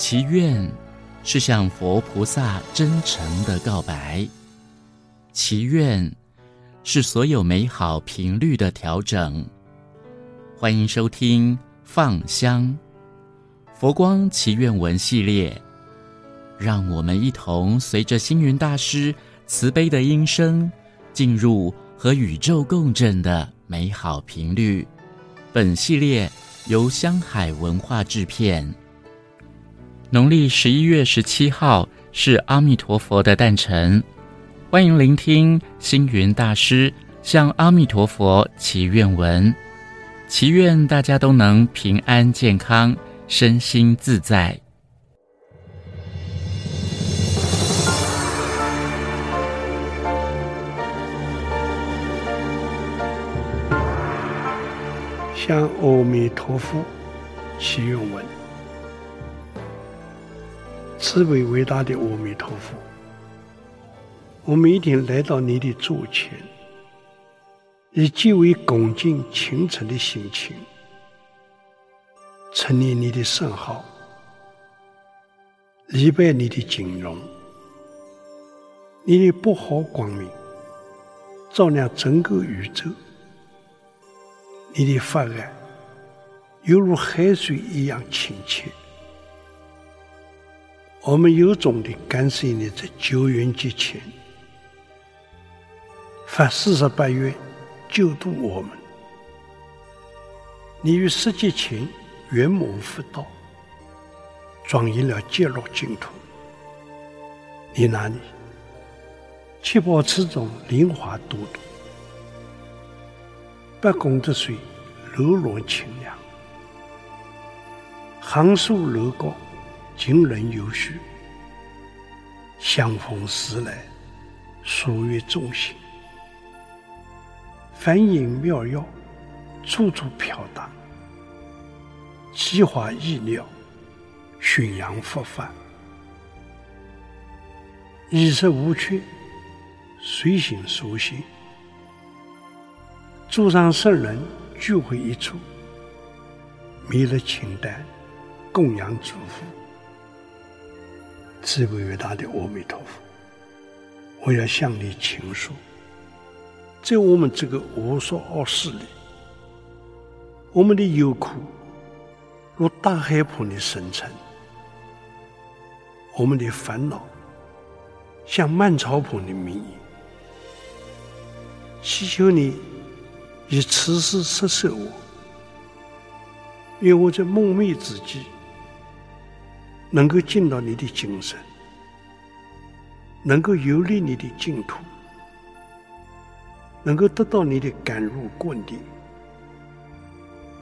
祈愿是向佛菩萨真诚的告白，祈愿是所有美好频率的调整。欢迎收听《放香佛光祈愿文》系列，让我们一同随着星云大师慈悲的音声，进入和宇宙共振的美好频率。本系列由香海文化制片。农历十一月十七号是阿弥陀佛的诞辰，欢迎聆听星云大师向阿弥陀佛祈愿文，祈愿大家都能平安健康，身心自在。向阿弥陀佛祈愿文。慈悲伟大的阿弥陀佛，我们一定来到你的座前，以极为恭敬虔诚的心情，称念你的圣号，礼拜你的金容，你的宝号光明照亮整个宇宙，你的法爱犹如海水一样清澈。我们由衷地感谢你在九元节前发四十八愿救度我们。你于十劫前圆满佛道，庄严了极乐净土。你那里七宝池中莲花朵朵，八功德水柔软清凉，行树楼高。金轮有序，相逢时来，书悦众心；梵音妙药，处处飘荡；奇花异鸟，宣扬佛法；衣食无缺，随心所行；诸上圣人聚会一处，弥勒清单，供养诸佛。慈悲伟大的阿弥陀佛，我要向你倾诉，在我们这个无数恶世里，我们的忧苦如大海般的深沉，我们的烦恼像满潮般的绵延。祈求你以慈悲摄受我，愿我在梦寐之际。能够进到你的精神，能够游历你的净土，能够得到你的甘露灌顶，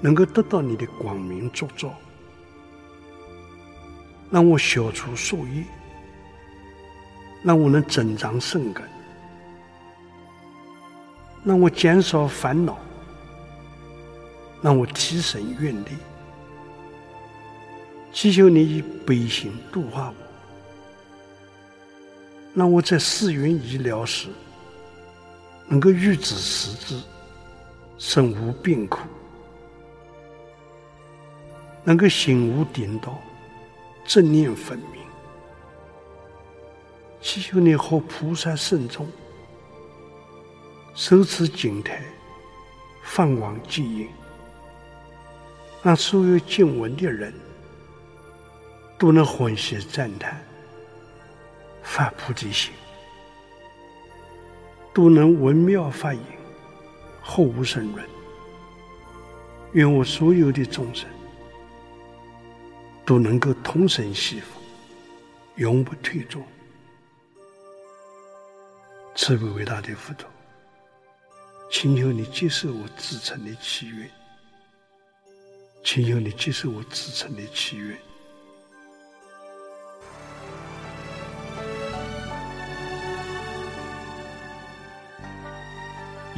能够得到你的光明烛照，让我消除宿业，让我能增长善根，让我减少烦恼，让我提升愿力。祈求你以悲心度化我，让我在寺院医疗时能够预知时至，身无病苦，能够心无颠倒，正念分明。祈求你和菩萨圣众手持经台，放光接引，让所有见闻的人。都能欢喜赞叹，发菩提心；都能闻妙法音，后无生论。愿我所有的众生都能够同生西福，永不退转。慈悲伟大的佛陀，请求你接受我至诚的祈愿，请求你接受我至诚的祈愿。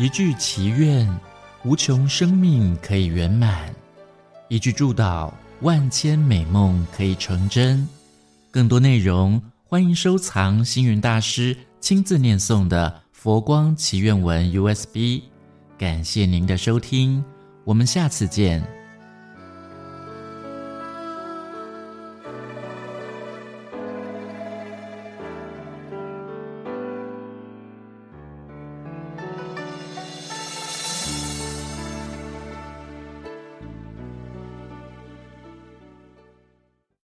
一句祈愿，无穷生命可以圆满；一句祝祷，万千美梦可以成真。更多内容，欢迎收藏星云大师亲自念诵的《佛光祈愿文》USB。感谢您的收听，我们下次见。